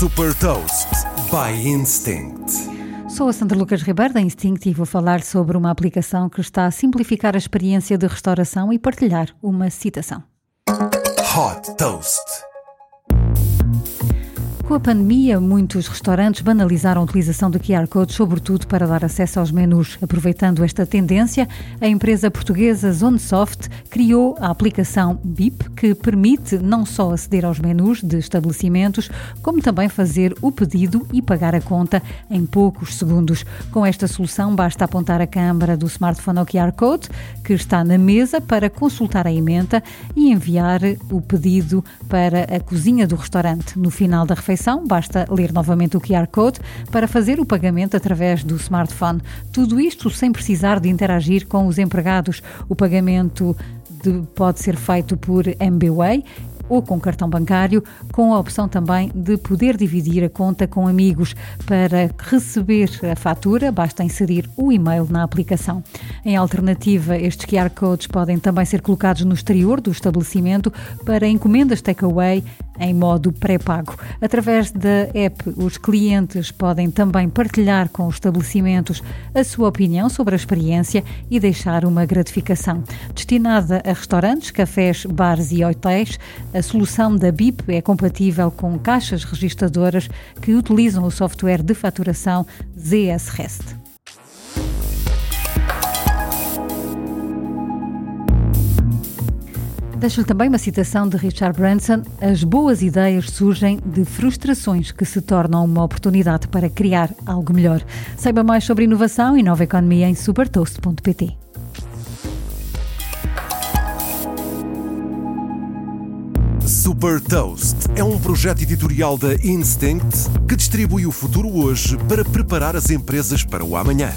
Super Toast by Instinct. Sou a Sandra Lucas Ribeiro da Instinct e vou falar sobre uma aplicação que está a simplificar a experiência de restauração e partilhar uma citação. Hot Toast. Com a pandemia, muitos restaurantes banalizaram a utilização do QR Code, sobretudo para dar acesso aos menus. Aproveitando esta tendência, a empresa portuguesa Zonesoft criou a aplicação BIP, que permite não só aceder aos menus de estabelecimentos, como também fazer o pedido e pagar a conta em poucos segundos. Com esta solução, basta apontar a câmara do smartphone ao QR Code, que está na mesa, para consultar a emenda e enviar o pedido para a cozinha do restaurante. No final da refeição, basta ler novamente o QR Code para fazer o pagamento através do smartphone. Tudo isto sem precisar de interagir com os empregados. O pagamento de, pode ser feito por MBWay ou com cartão bancário, com a opção também de poder dividir a conta com amigos. Para receber a fatura, basta inserir o e-mail na aplicação. Em alternativa, estes QR codes podem também ser colocados no exterior do estabelecimento para encomendas takeaway em modo pré-pago. Através da app, os clientes podem também partilhar com os estabelecimentos a sua opinião sobre a experiência e deixar uma gratificação. Destinada a restaurantes, cafés, bares e hotéis, a solução da BIP é compatível com caixas registadoras que utilizam o software de faturação ZS Deixo-lhe também uma citação de Richard Branson: As boas ideias surgem de frustrações que se tornam uma oportunidade para criar algo melhor. Saiba mais sobre inovação e nova economia em supertoast.pt. Super Toast é um projeto editorial da Instinct que distribui o futuro hoje para preparar as empresas para o amanhã.